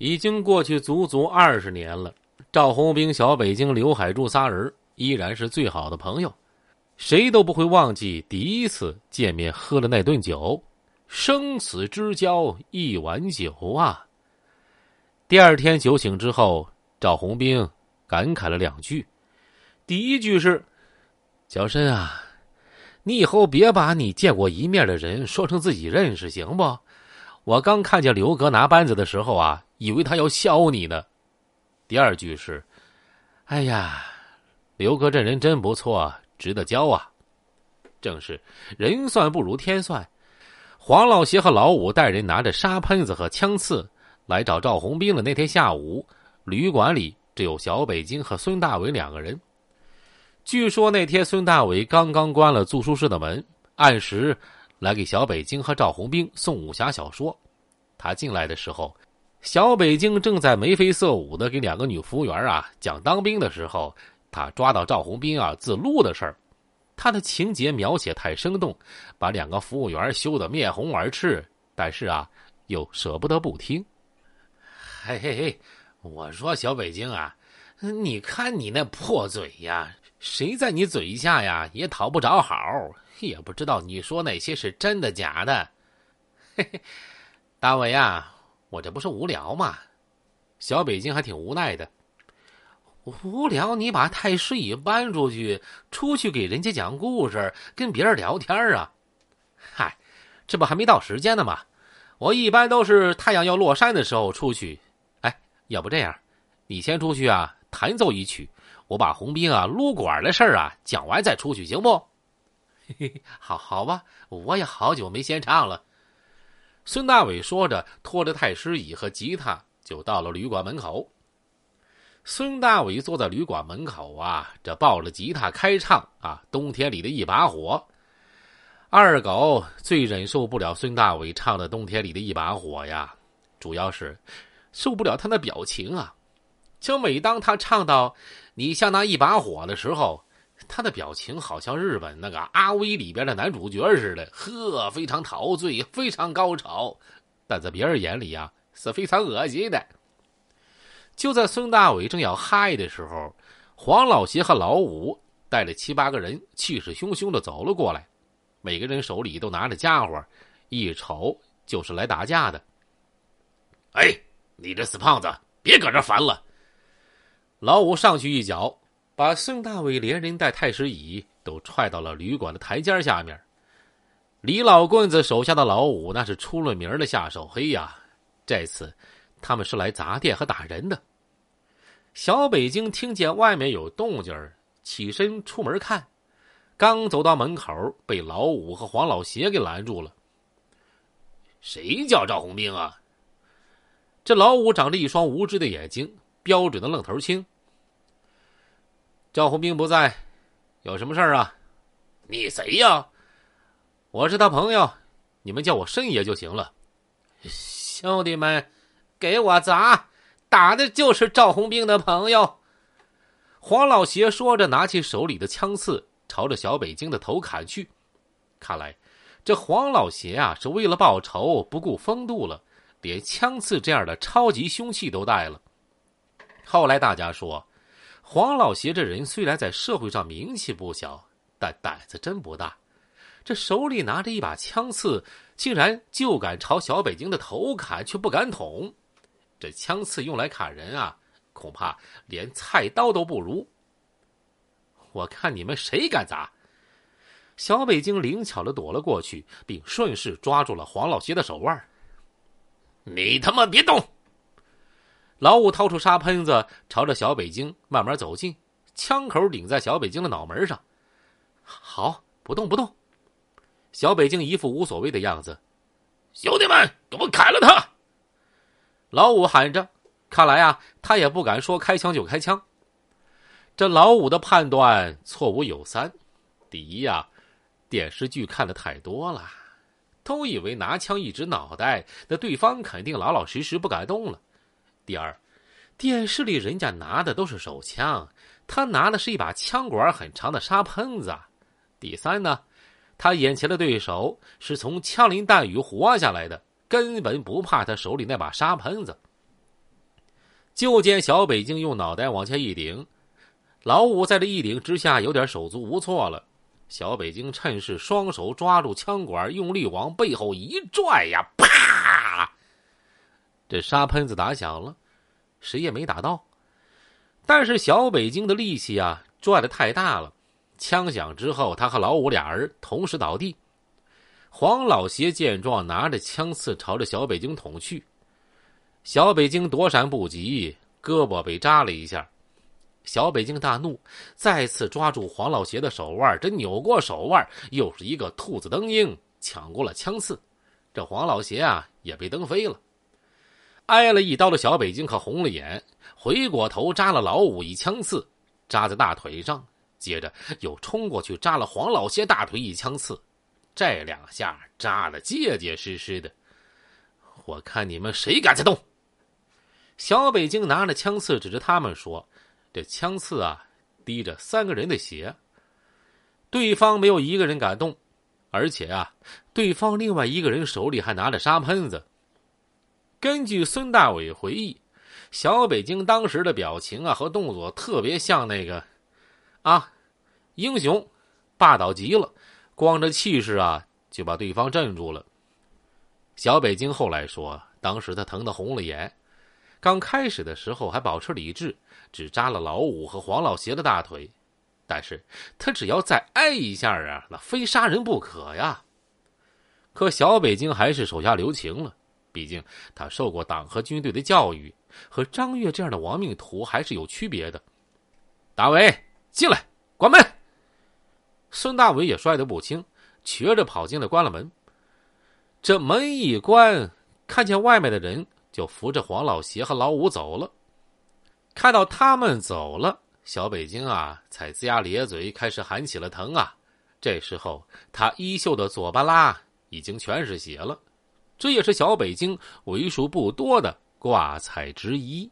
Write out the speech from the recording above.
已经过去足足二十年了，赵红兵、小北京、刘海柱仨人依然是最好的朋友，谁都不会忘记第一次见面喝的那顿酒，生死之交一碗酒啊！第二天酒醒之后，赵红兵感慨了两句，第一句是：“小申啊，你以后别把你见过一面的人说成自己认识，行不？我刚看见刘哥拿扳子的时候啊。”以为他要削你呢。第二句是：“哎呀，刘哥这人真不错，值得交啊。”正是人算不如天算。黄老邪和老五带人拿着沙喷子和枪刺来找赵红兵的那天下午，旅馆里只有小北京和孙大伟两个人。据说那天孙大伟刚刚关了住宿室的门，按时来给小北京和赵红兵送武侠小说。他进来的时候。小北京正在眉飞色舞的给两个女服务员啊讲当兵的时候，他抓到赵红兵啊自录的事儿，他的情节描写太生动，把两个服务员羞得面红耳赤，但是啊又舍不得不听。嘿嘿嘿，我说小北京啊，你看你那破嘴呀，谁在你嘴下呀也讨不着好，也不知道你说那些是真的假的。嘿嘿，大伟啊。我这不是无聊吗？小北京还挺无奈的。无聊，你把太师椅搬出去，出去给人家讲故事，跟别人聊天啊？嗨，这不还没到时间呢吗？我一般都是太阳要落山的时候出去。哎，要不这样，你先出去啊，弹奏一曲，我把红兵啊撸管的事儿啊讲完再出去，行不？嘿嘿，好好吧，我也好久没先唱了。孙大伟说着，拖着太师椅和吉他就到了旅馆门口。孙大伟坐在旅馆门口啊，这抱着吉他开唱啊，冬天里的一把火。二狗最忍受不了孙大伟唱的《冬天里的一把火》呀，主要是受不了他那表情啊。就每当他唱到“你像那一把火”的时候。他的表情好像日本那个阿威里边的男主角似的，呵，非常陶醉，非常高潮，但在别人眼里呀是非常恶心的。就在孙大伟正要嗨的时候，黄老邪和老五带着七八个人，气势汹汹的走了过来，每个人手里都拿着家伙，一瞅就是来打架的。哎，你这死胖子，别搁这烦了！老五上去一脚。把孙大伟连人带太师椅都踹到了旅馆的台阶下面。李老棍子手下的老五那是出了名的下手黑呀，这次他们是来砸店和打人的。小北京听见外面有动静起身出门看，刚走到门口，被老五和黄老邪给拦住了。谁叫赵红兵啊？这老五长着一双无知的眼睛，标准的愣头青。赵红兵不在，有什么事儿啊？你谁呀？我是他朋友，你们叫我申爷就行了。兄弟们，给我砸！打的就是赵红兵的朋友。黄老邪说着，拿起手里的枪刺，朝着小北京的头砍去。看来，这黄老邪啊，是为了报仇，不顾风度了，连枪刺这样的超级凶器都带了。后来大家说。黄老邪这人虽然在社会上名气不小，但胆子真不大。这手里拿着一把枪刺，竟然就敢朝小北京的头砍，却不敢捅。这枪刺用来砍人啊，恐怕连菜刀都不如。我看你们谁敢砸？小北京灵巧的躲了过去，并顺势抓住了黄老邪的手腕。你他妈别动！老五掏出沙喷子，朝着小北京慢慢走近，枪口顶在小北京的脑门上。好，不动不动。小北京一副无所谓的样子。兄弟们，给我砍了他！老五喊着。看来啊，他也不敢说开枪就开枪。这老五的判断错误有三：第一呀，电视剧看的太多了，都以为拿枪一指脑袋，那对方肯定老老实实不敢动了。第二，电视里人家拿的都是手枪，他拿的是一把枪管很长的沙喷子。第三呢，他眼前的对手是从枪林弹雨活下来的，根本不怕他手里那把沙喷子。就见小北京用脑袋往下一顶，老五在这一顶之下有点手足无措了。小北京趁势双手抓住枪管，用力往背后一拽呀，啪！这沙喷子打响了，谁也没打到。但是小北京的力气啊，拽的太大了。枪响之后，他和老五俩人同时倒地。黄老邪见状，拿着枪刺朝着小北京捅去。小北京躲闪不及，胳膊被扎了一下。小北京大怒，再次抓住黄老邪的手腕，这扭过手腕，又是一个兔子蹬鹰，抢过了枪刺。这黄老邪啊，也被蹬飞了。挨了一刀的小北京可红了眼，回过头扎了老五一枪刺，扎在大腿上，接着又冲过去扎了黄老邪大腿一枪刺，这两下扎的结结实实的。我看你们谁敢再动！小北京拿着枪刺指着他们说。这枪刺啊，滴着三个人的血。对方没有一个人敢动，而且啊，对方另外一个人手里还拿着沙喷子。根据孙大伟回忆，小北京当时的表情啊和动作特别像那个，啊，英雄，霸道极了，光着气势啊就把对方镇住了。小北京后来说，当时他疼得红了眼。刚开始的时候还保持理智，只扎了老五和黄老邪的大腿，但是他只要再挨一下啊，那非杀人不可呀。可小北京还是手下留情了，毕竟他受过党和军队的教育，和张悦这样的亡命徒还是有区别的。大伟，进来，关门。孙大伟也摔得不轻，瘸着跑进来，关了门。这门一关，看见外面的人。就扶着黄老邪和老五走了。看到他们走了，小北京啊才龇牙咧嘴，开始喊起了疼啊。这时候他衣袖的左巴拉已经全是血了，这也是小北京为数不多的挂彩之一。